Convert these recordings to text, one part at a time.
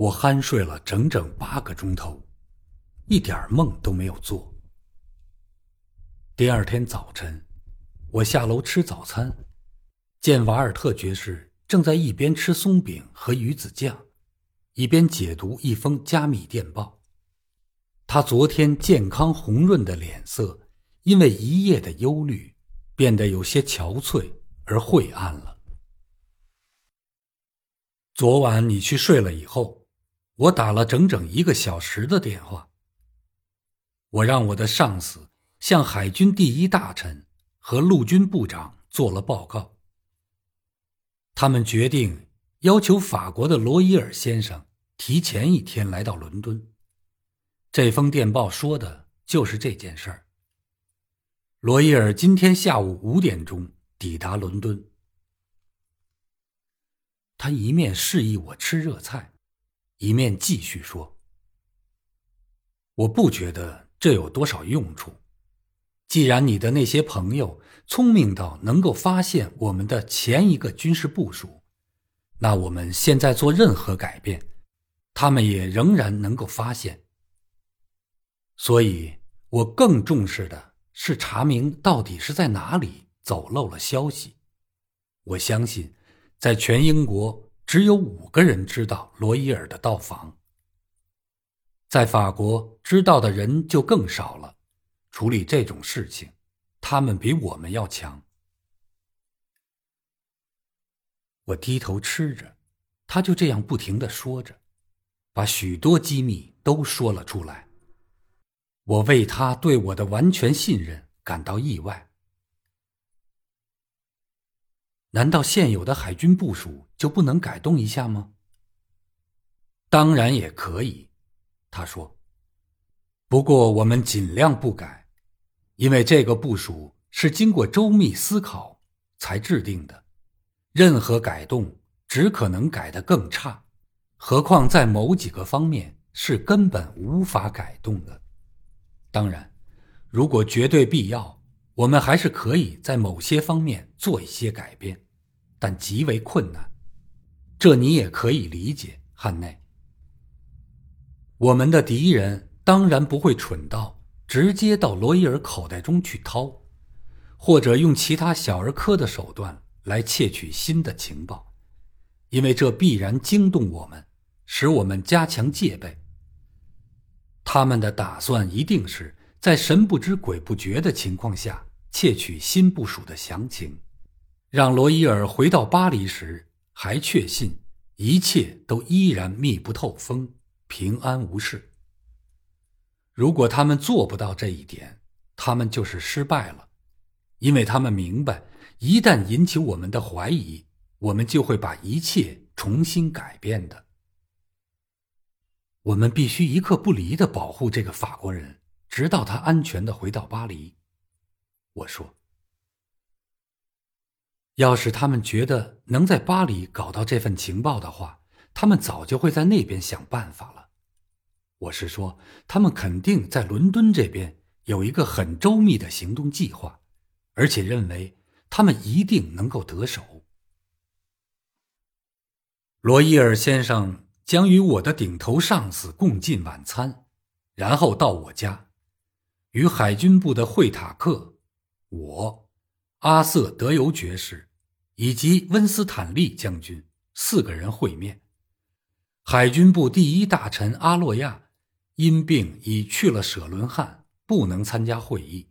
我酣睡了整整八个钟头，一点梦都没有做。第二天早晨，我下楼吃早餐，见瓦尔特爵士正在一边吃松饼和鱼子酱，一边解读一封加密电报。他昨天健康红润的脸色，因为一夜的忧虑，变得有些憔悴而晦暗了。昨晚你去睡了以后，我打了整整一个小时的电话。我让我的上司。向海军第一大臣和陆军部长做了报告。他们决定要求法国的罗伊尔先生提前一天来到伦敦。这封电报说的就是这件事儿。罗伊尔今天下午五点钟抵达伦敦。他一面示意我吃热菜，一面继续说：“我不觉得这有多少用处。”既然你的那些朋友聪明到能够发现我们的前一个军事部署，那我们现在做任何改变，他们也仍然能够发现。所以，我更重视的是查明到底是在哪里走漏了消息。我相信，在全英国只有五个人知道罗伊尔的到访，在法国知道的人就更少了。处理这种事情，他们比我们要强。我低头吃着，他就这样不停的说着，把许多机密都说了出来。我为他对我的完全信任感到意外。难道现有的海军部署就不能改动一下吗？当然也可以，他说。不过我们尽量不改。因为这个部署是经过周密思考才制定的，任何改动只可能改得更差，何况在某几个方面是根本无法改动的。当然，如果绝对必要，我们还是可以在某些方面做一些改变，但极为困难。这你也可以理解，汉内。我们的敌人当然不会蠢到。直接到罗伊尔口袋中去掏，或者用其他小儿科的手段来窃取新的情报，因为这必然惊动我们，使我们加强戒备。他们的打算一定是在神不知鬼不觉的情况下窃取新部署的详情，让罗伊尔回到巴黎时还确信一切都依然密不透风，平安无事。如果他们做不到这一点，他们就是失败了，因为他们明白，一旦引起我们的怀疑，我们就会把一切重新改变的。我们必须一刻不离的保护这个法国人，直到他安全的回到巴黎。我说，要是他们觉得能在巴黎搞到这份情报的话，他们早就会在那边想办法了。我是说，他们肯定在伦敦这边有一个很周密的行动计划，而且认为他们一定能够得手。罗伊尔先生将与我的顶头上司共进晚餐，然后到我家，与海军部的惠塔克、我、阿瑟·德尤爵士以及温斯坦利将军四个人会面。海军部第一大臣阿洛亚。因病已去了舍伦汉，不能参加会议。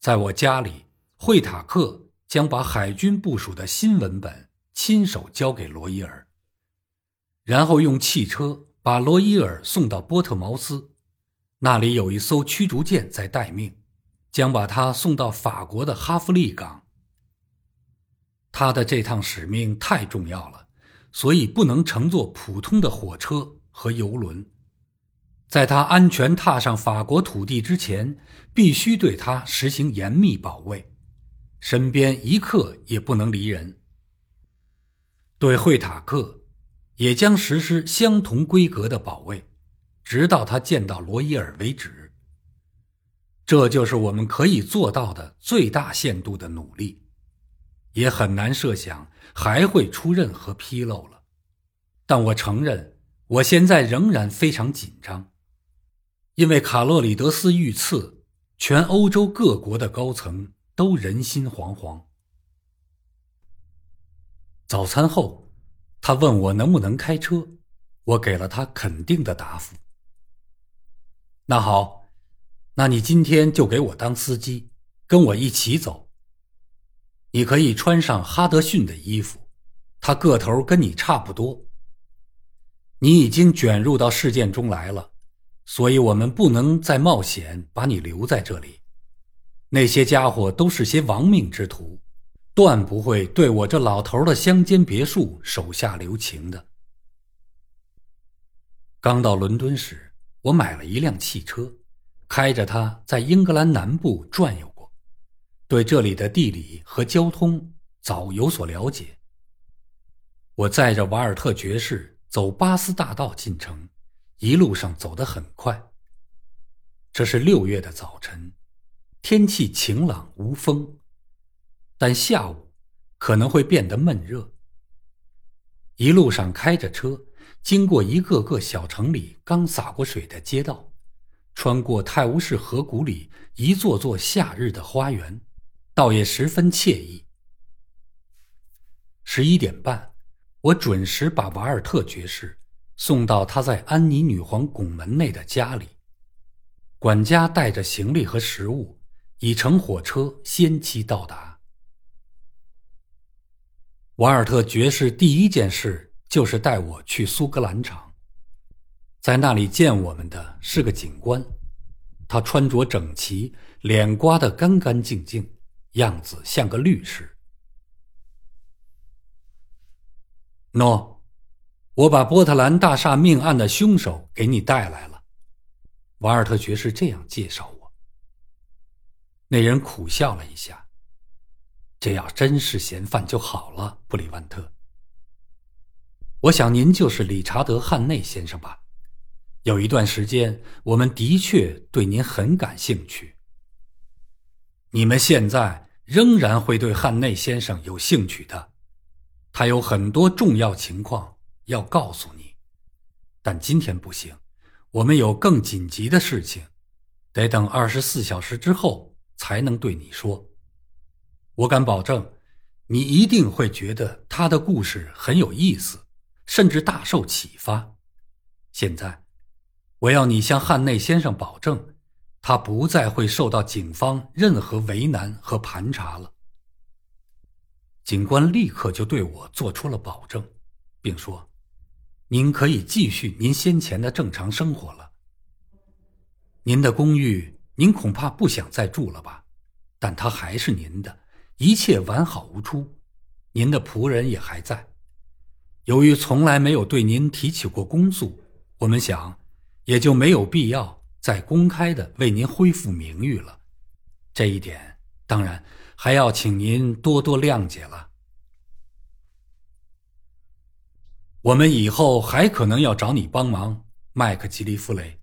在我家里，惠塔克将把海军部署的新文本亲手交给罗伊尔，然后用汽车把罗伊尔送到波特茅斯，那里有一艘驱逐舰在待命，将把他送到法国的哈弗利港。他的这趟使命太重要了，所以不能乘坐普通的火车和游轮。在他安全踏上法国土地之前，必须对他实行严密保卫，身边一刻也不能离人。对惠塔克，也将实施相同规格的保卫，直到他见到罗伊尔为止。这就是我们可以做到的最大限度的努力，也很难设想还会出任何纰漏了。但我承认。我现在仍然非常紧张，因为卡洛里德斯遇刺，全欧洲各国的高层都人心惶惶。早餐后，他问我能不能开车，我给了他肯定的答复。那好，那你今天就给我当司机，跟我一起走。你可以穿上哈德逊的衣服，他个头跟你差不多。你已经卷入到事件中来了，所以我们不能再冒险把你留在这里。那些家伙都是些亡命之徒，断不会对我这老头的乡间别墅手下留情的。刚到伦敦时，我买了一辆汽车，开着它在英格兰南部转悠过，对这里的地理和交通早有所了解。我载着瓦尔特爵士。走巴斯大道进城，一路上走得很快。这是六月的早晨，天气晴朗无风，但下午可能会变得闷热。一路上开着车，经过一个个小城里刚洒过水的街道，穿过泰晤士河谷里一座座夏日的花园，倒也十分惬意。十一点半。我准时把瓦尔特爵士送到他在安妮女皇拱门内的家里。管家带着行李和食物，已乘火车先期到达。瓦尔特爵士第一件事就是带我去苏格兰场，在那里见我们的是个警官，他穿着整齐，脸刮得干干净净，样子像个律师。诺，我把波特兰大厦命案的凶手给你带来了。瓦尔特爵士这样介绍我。那人苦笑了一下。这要真是嫌犯就好了，布里万特。我想您就是理查德·汉内先生吧？有一段时间，我们的确对您很感兴趣。你们现在仍然会对汉内先生有兴趣的。他有很多重要情况要告诉你，但今天不行，我们有更紧急的事情，得等二十四小时之后才能对你说。我敢保证，你一定会觉得他的故事很有意思，甚至大受启发。现在，我要你向汉内先生保证，他不再会受到警方任何为难和盘查了。警官立刻就对我做出了保证，并说：“您可以继续您先前的正常生活了。您的公寓您恐怕不想再住了吧？但它还是您的，一切完好无出。您的仆人也还在。由于从来没有对您提起过公诉，我们想也就没有必要再公开的为您恢复名誉了。这一点当然。”还要请您多多谅解了。我们以后还可能要找你帮忙，麦克吉利夫雷。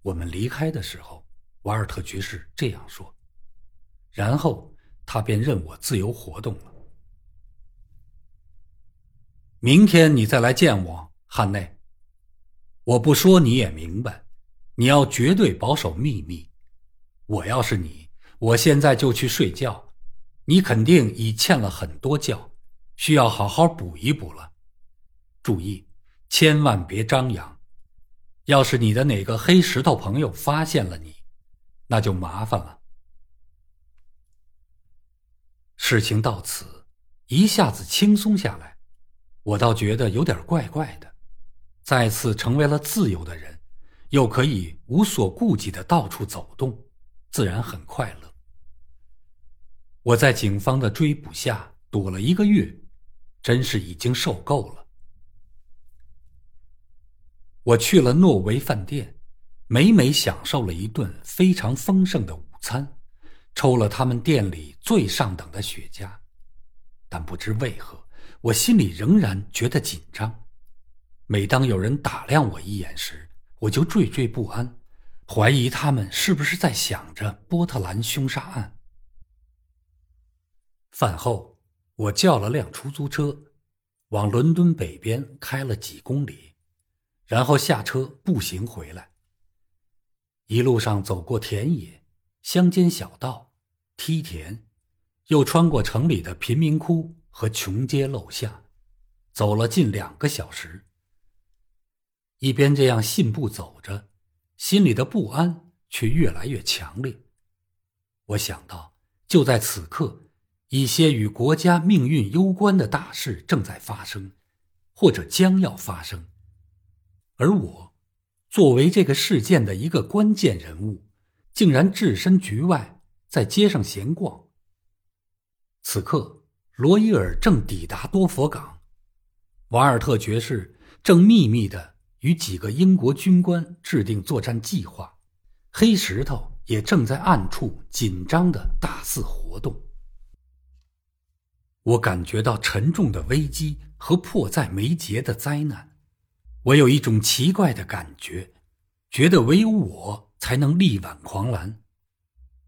我们离开的时候，瓦尔特爵士这样说，然后他便任我自由活动了。明天你再来见我，汉内。我不说你也明白，你要绝对保守秘密。我要是你。我现在就去睡觉，你肯定已欠了很多觉，需要好好补一补了。注意，千万别张扬。要是你的哪个黑石头朋友发现了你，那就麻烦了。事情到此，一下子轻松下来，我倒觉得有点怪怪的。再次成为了自由的人，又可以无所顾忌的到处走动，自然很快乐。我在警方的追捕下躲了一个月，真是已经受够了。我去了诺维饭店，美美享受了一顿非常丰盛的午餐，抽了他们店里最上等的雪茄，但不知为何，我心里仍然觉得紧张。每当有人打量我一眼时，我就惴惴不安，怀疑他们是不是在想着波特兰凶杀案。饭后，我叫了辆出租车，往伦敦北边开了几公里，然后下车步行回来。一路上走过田野、乡间小道、梯田，又穿过城里的贫民窟和穷街陋巷，走了近两个小时。一边这样信步走着，心里的不安却越来越强烈。我想到，就在此刻，一些与国家命运攸关的大事正在发生，或者将要发生。而我，作为这个事件的一个关键人物，竟然置身局外，在街上闲逛。此刻，罗伊尔正抵达多佛港，瓦尔特爵士正秘密的。与几个英国军官制定作战计划，黑石头也正在暗处紧张的大肆活动。我感觉到沉重的危机和迫在眉睫的灾难，我有一种奇怪的感觉，觉得唯有我才能力挽狂澜，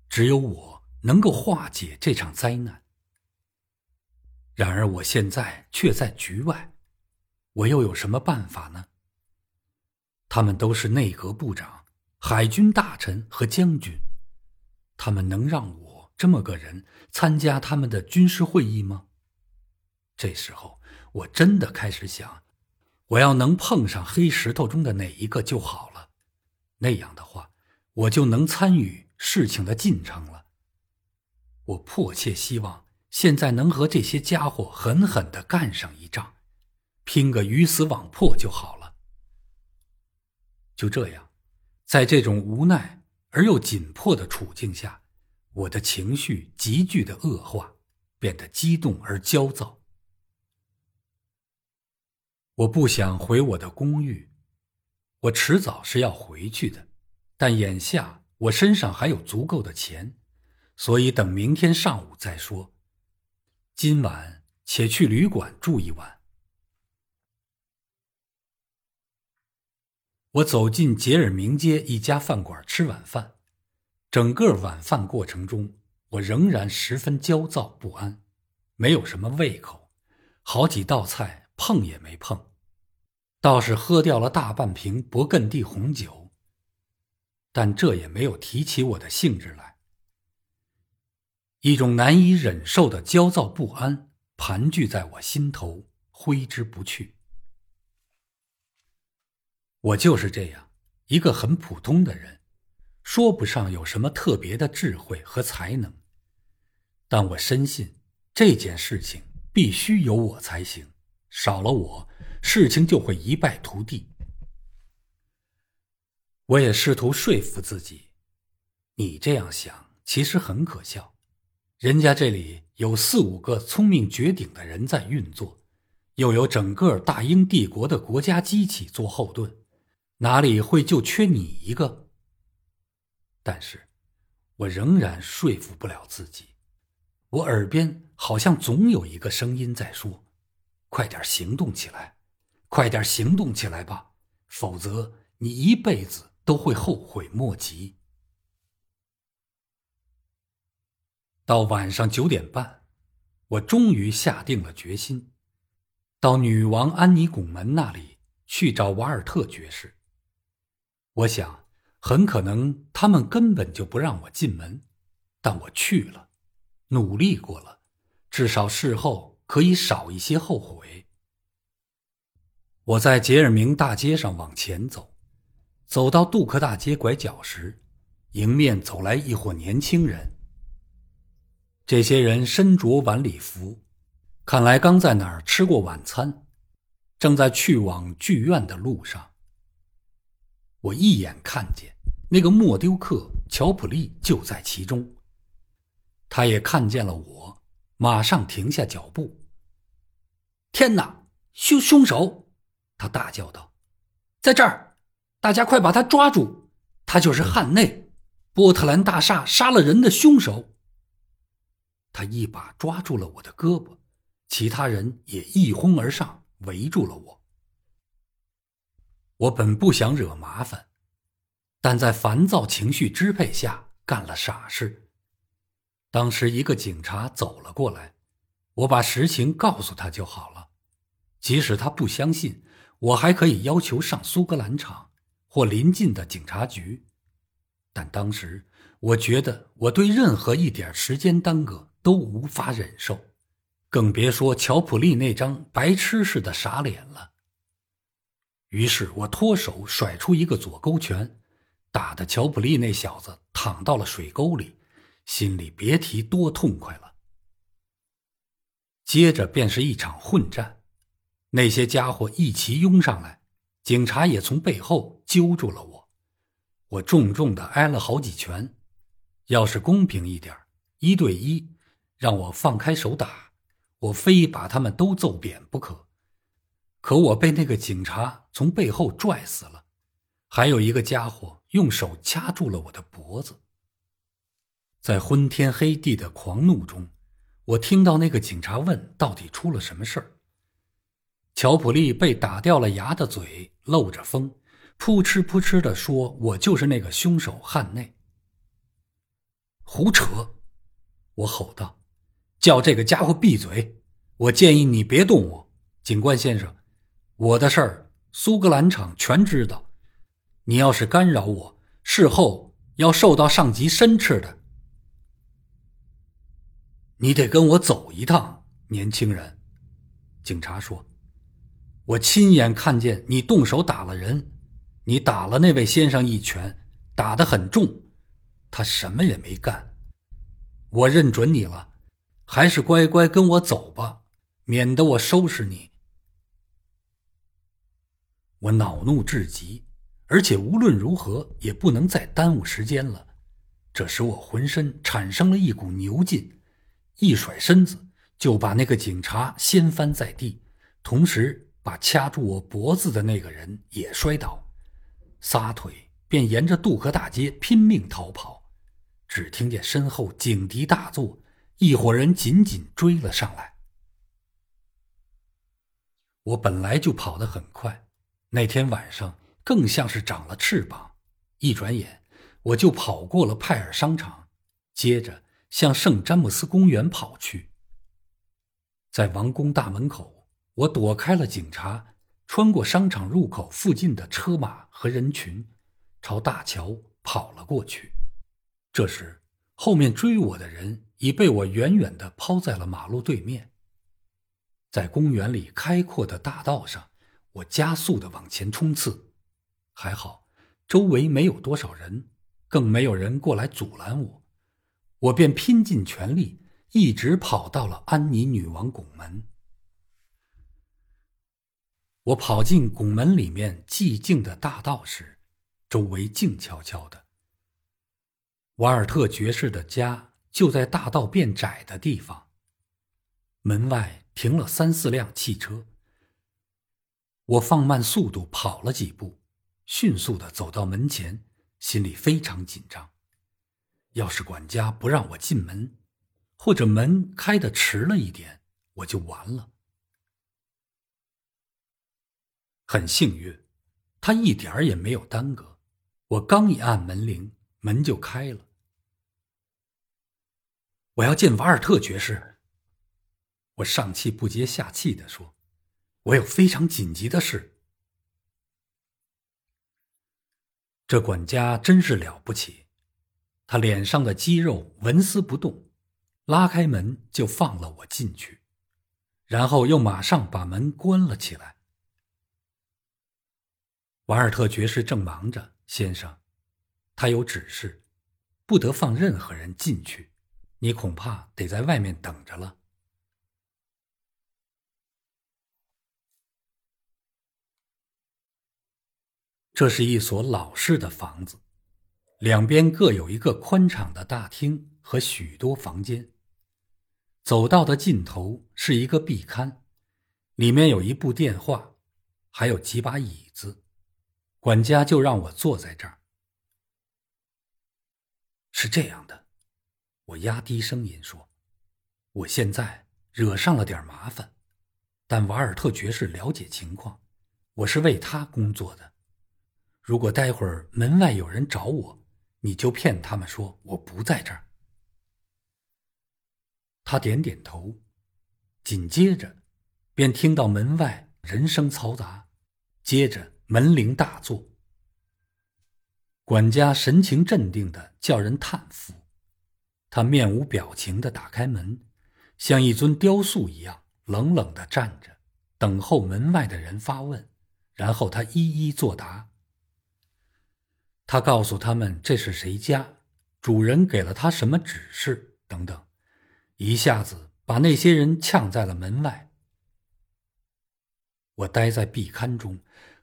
只有我能够化解这场灾难。然而我现在却在局外，我又有什么办法呢？他们都是内阁部长、海军大臣和将军，他们能让我这么个人参加他们的军事会议吗？这时候，我真的开始想，我要能碰上黑石头中的哪一个就好了，那样的话，我就能参与事情的进程了。我迫切希望现在能和这些家伙狠狠的干上一仗，拼个鱼死网破就好了。就这样，在这种无奈而又紧迫的处境下，我的情绪急剧的恶化，变得激动而焦躁。我不想回我的公寓，我迟早是要回去的，但眼下我身上还有足够的钱，所以等明天上午再说。今晚且去旅馆住一晚。我走进杰尔明街一家饭馆吃晚饭，整个晚饭过程中，我仍然十分焦躁不安，没有什么胃口，好几道菜碰也没碰，倒是喝掉了大半瓶勃艮第红酒。但这也没有提起我的兴致来，一种难以忍受的焦躁不安盘踞在我心头，挥之不去。我就是这样一个很普通的人，说不上有什么特别的智慧和才能，但我深信这件事情必须有我才行，少了我，事情就会一败涂地。我也试图说服自己，你这样想其实很可笑，人家这里有四五个聪明绝顶的人在运作，又有整个大英帝国的国家机器做后盾。哪里会就缺你一个？但是，我仍然说服不了自己。我耳边好像总有一个声音在说：“快点行动起来，快点行动起来吧，否则你一辈子都会后悔莫及。”到晚上九点半，我终于下定了决心，到女王安妮拱门那里去找瓦尔特爵士。我想，很可能他们根本就不让我进门，但我去了，努力过了，至少事后可以少一些后悔。我在杰尔明大街上往前走，走到杜克大街拐角时，迎面走来一伙年轻人。这些人身着晚礼服，看来刚在哪儿吃过晚餐，正在去往剧院的路上。我一眼看见那个莫丢克乔普利就在其中，他也看见了我，马上停下脚步。天哪，凶凶手！他大叫道：“在这儿，大家快把他抓住！他就是汉内，波特兰大厦杀了人的凶手。”他一把抓住了我的胳膊，其他人也一哄而上，围住了我。我本不想惹麻烦，但在烦躁情绪支配下干了傻事。当时一个警察走了过来，我把实情告诉他就好了。即使他不相信，我还可以要求上苏格兰场或邻近的警察局。但当时我觉得我对任何一点时间耽搁都无法忍受，更别说乔普利那张白痴似的傻脸了。于是我脱手甩出一个左勾拳，打得乔普利那小子躺到了水沟里，心里别提多痛快了。接着便是一场混战。那些家伙一齐拥上来，警察也从背后揪住了我，我重重的挨了好几拳。要是公平一点，一对一，让我放开手打，我非把他们都揍扁不可。可我被那个警察从背后拽死了，还有一个家伙用手掐住了我的脖子。在昏天黑地的狂怒中，我听到那个警察问：“到底出了什么事儿？”乔普利被打掉了牙的嘴漏着风，扑哧扑哧地说：“我就是那个凶手汉内。”胡扯！我吼道：“叫这个家伙闭嘴！我建议你别动我，警官先生，我的事儿苏格兰场全知道。你要是干扰我，事后要受到上级申斥的。你得跟我走一趟，年轻人。”警察说。我亲眼看见你动手打了人，你打了那位先生一拳，打得很重，他什么也没干。我认准你了，还是乖乖跟我走吧，免得我收拾你。我恼怒至极，而且无论如何也不能再耽误时间了，这使我浑身产生了一股牛劲，一甩身子就把那个警察掀翻在地，同时。把掐住我脖子的那个人也摔倒，撒腿便沿着杜河大街拼命逃跑，只听见身后警笛大作，一伙人紧紧追了上来。我本来就跑得很快，那天晚上更像是长了翅膀，一转眼我就跑过了派尔商场，接着向圣詹姆斯公园跑去，在王宫大门口。我躲开了警察，穿过商场入口附近的车马和人群，朝大桥跑了过去。这时，后面追我的人已被我远远地抛在了马路对面。在公园里开阔的大道上，我加速的往前冲刺。还好，周围没有多少人，更没有人过来阻拦我，我便拼尽全力，一直跑到了安妮女王拱门。我跑进拱门里面寂静的大道时，周围静悄悄的。瓦尔特爵士的家就在大道变窄的地方。门外停了三四辆汽车。我放慢速度跑了几步，迅速的走到门前，心里非常紧张。要是管家不让我进门，或者门开的迟了一点，我就完了。很幸运，他一点儿也没有耽搁。我刚一按门铃，门就开了。我要见瓦尔特爵士。我上气不接下气的说：“我有非常紧急的事。”这管家真是了不起，他脸上的肌肉纹丝不动，拉开门就放了我进去，然后又马上把门关了起来。瓦尔特爵士正忙着，先生，他有指示，不得放任何人进去，你恐怕得在外面等着了。这是一所老式的房子，两边各有一个宽敞的大厅和许多房间。走道的尽头是一个壁龛，里面有一部电话，还有几把椅子。管家就让我坐在这儿。是这样的，我压低声音说：“我现在惹上了点麻烦，但瓦尔特爵士了解情况，我是为他工作的。如果待会儿门外有人找我，你就骗他们说我不在这儿。”他点点头，紧接着便听到门外人声嘈杂，接着门铃大作。管家神情镇定的叫人叹服，他面无表情的打开门，像一尊雕塑一样冷冷的站着，等候门外的人发问，然后他一一作答。他告诉他们这是谁家，主人给了他什么指示等等，一下子把那些人呛在了门外。我待在壁龛中，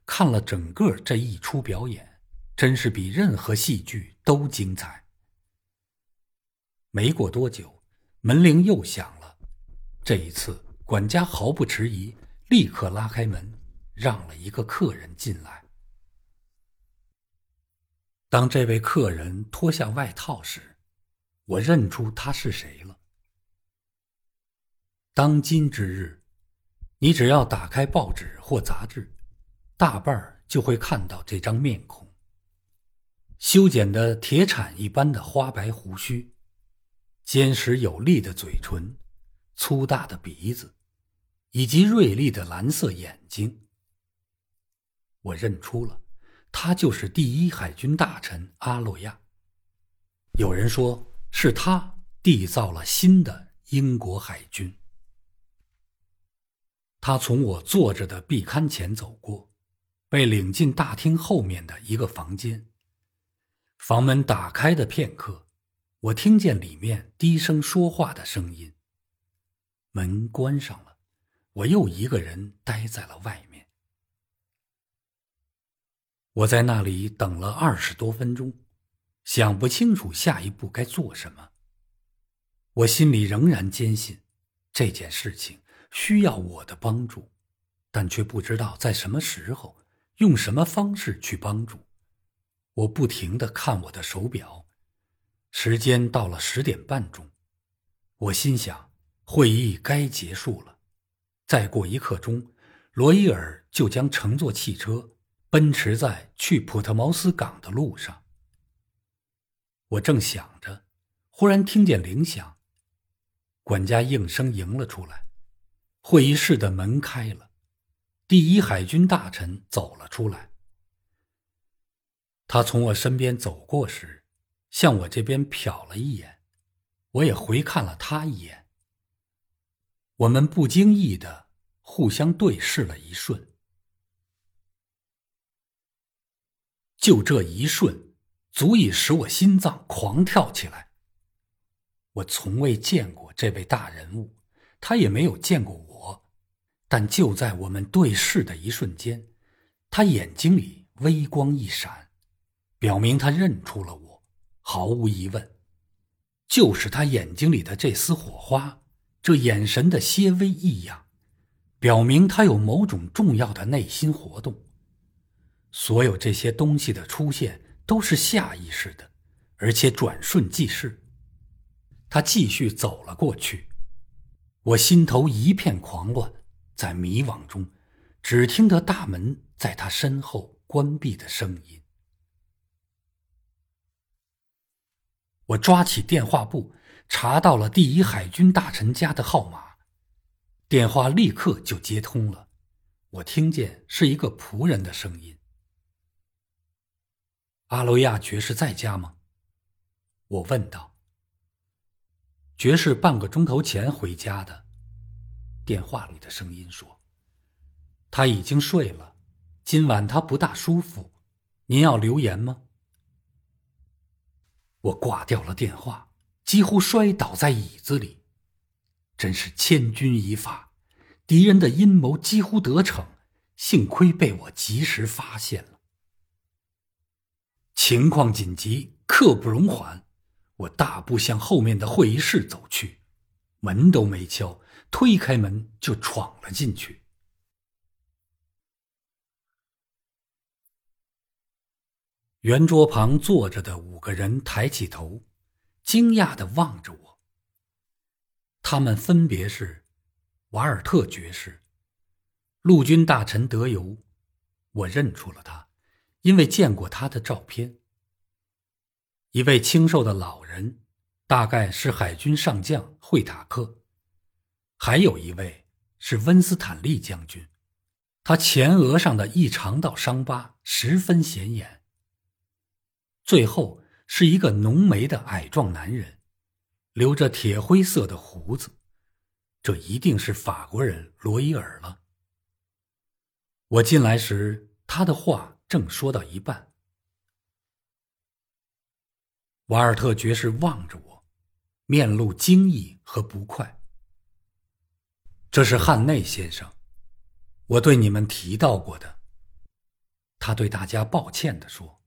看了整个这一出表演，真是比任何戏剧都精彩。没过多久，门铃又响了，这一次管家毫不迟疑，立刻拉开门，让了一个客人进来。当这位客人脱下外套时，我认出他是谁了。当今之日。你只要打开报纸或杂志，大半儿就会看到这张面孔。修剪的铁铲一般的花白胡须，坚实有力的嘴唇，粗大的鼻子，以及锐利的蓝色眼睛。我认出了，他就是第一海军大臣阿洛亚。有人说是他缔造了新的英国海军。他从我坐着的壁龛前走过，被领进大厅后面的一个房间。房门打开的片刻，我听见里面低声说话的声音。门关上了，我又一个人待在了外面。我在那里等了二十多分钟，想不清楚下一步该做什么。我心里仍然坚信这件事情。需要我的帮助，但却不知道在什么时候、用什么方式去帮助。我不停的看我的手表，时间到了十点半钟。我心想，会议该结束了，再过一刻钟，罗伊尔就将乘坐汽车奔驰在去普特茅斯港的路上。我正想着，忽然听见铃响，管家应声迎了出来。会议室的门开了，第一海军大臣走了出来。他从我身边走过时，向我这边瞟了一眼，我也回看了他一眼。我们不经意的互相对视了一瞬，就这一瞬，足以使我心脏狂跳起来。我从未见过这位大人物，他也没有见过我。但就在我们对视的一瞬间，他眼睛里微光一闪，表明他认出了我。毫无疑问，就是他眼睛里的这丝火花，这眼神的些微异样，表明他有某种重要的内心活动。所有这些东西的出现都是下意识的，而且转瞬即逝。他继续走了过去，我心头一片狂乱。在迷惘中，只听得大门在他身后关闭的声音。我抓起电话簿，查到了第一海军大臣家的号码，电话立刻就接通了。我听见是一个仆人的声音：“阿罗亚爵士在家吗？”我问道。“爵士半个钟头前回家的。”电话里的声音说：“他已经睡了，今晚他不大舒服，您要留言吗？”我挂掉了电话，几乎摔倒在椅子里。真是千钧一发，敌人的阴谋几乎得逞，幸亏被我及时发现了。情况紧急，刻不容缓，我大步向后面的会议室走去，门都没敲。推开门就闯了进去。圆桌旁坐着的五个人抬起头，惊讶的望着我。他们分别是瓦尔特爵士、陆军大臣德尤，我认出了他，因为见过他的照片。一位清瘦的老人，大概是海军上将惠塔克。还有一位是温斯坦利将军。他前额上的一长道伤疤十分显眼。最后是一个浓眉的矮壮男人，留着铁灰色的胡子，这一定是法国人罗伊尔了。我进来时，他的话正说到一半。瓦尔特爵士望着我，面露惊异和不快。这是汉内先生，我对你们提到过的。他对大家抱歉的说，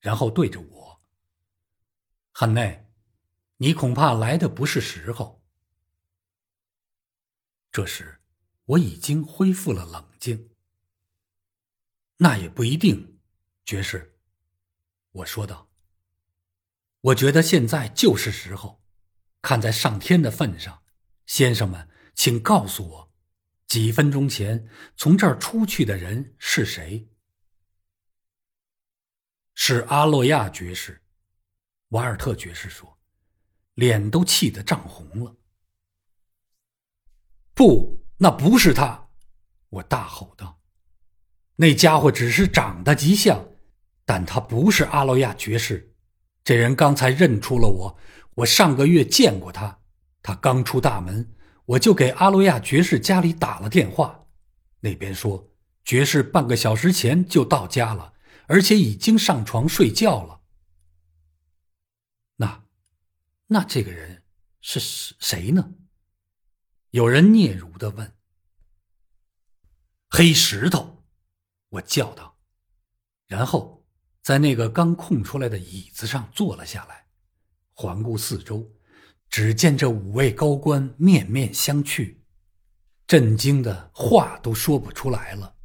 然后对着我：“汉内，你恐怕来的不是时候。”这时，我已经恢复了冷静。那也不一定，爵士，我说道。我觉得现在就是时候，看在上天的份上，先生们，请告诉我，几分钟前从这儿出去的人是谁？是阿洛亚爵士，瓦尔特爵士说，脸都气得涨红了。不，那不是他！我大吼道：“那家伙只是长得极像，但他不是阿洛亚爵士。”这人刚才认出了我，我上个月见过他。他刚出大门，我就给阿洛亚爵士家里打了电话，那边说爵士半个小时前就到家了，而且已经上床睡觉了。那，那这个人是谁呢？有人嗫嚅的问。黑石头，我叫道，然后。在那个刚空出来的椅子上坐了下来，环顾四周，只见这五位高官面面相觑，震惊的话都说不出来了。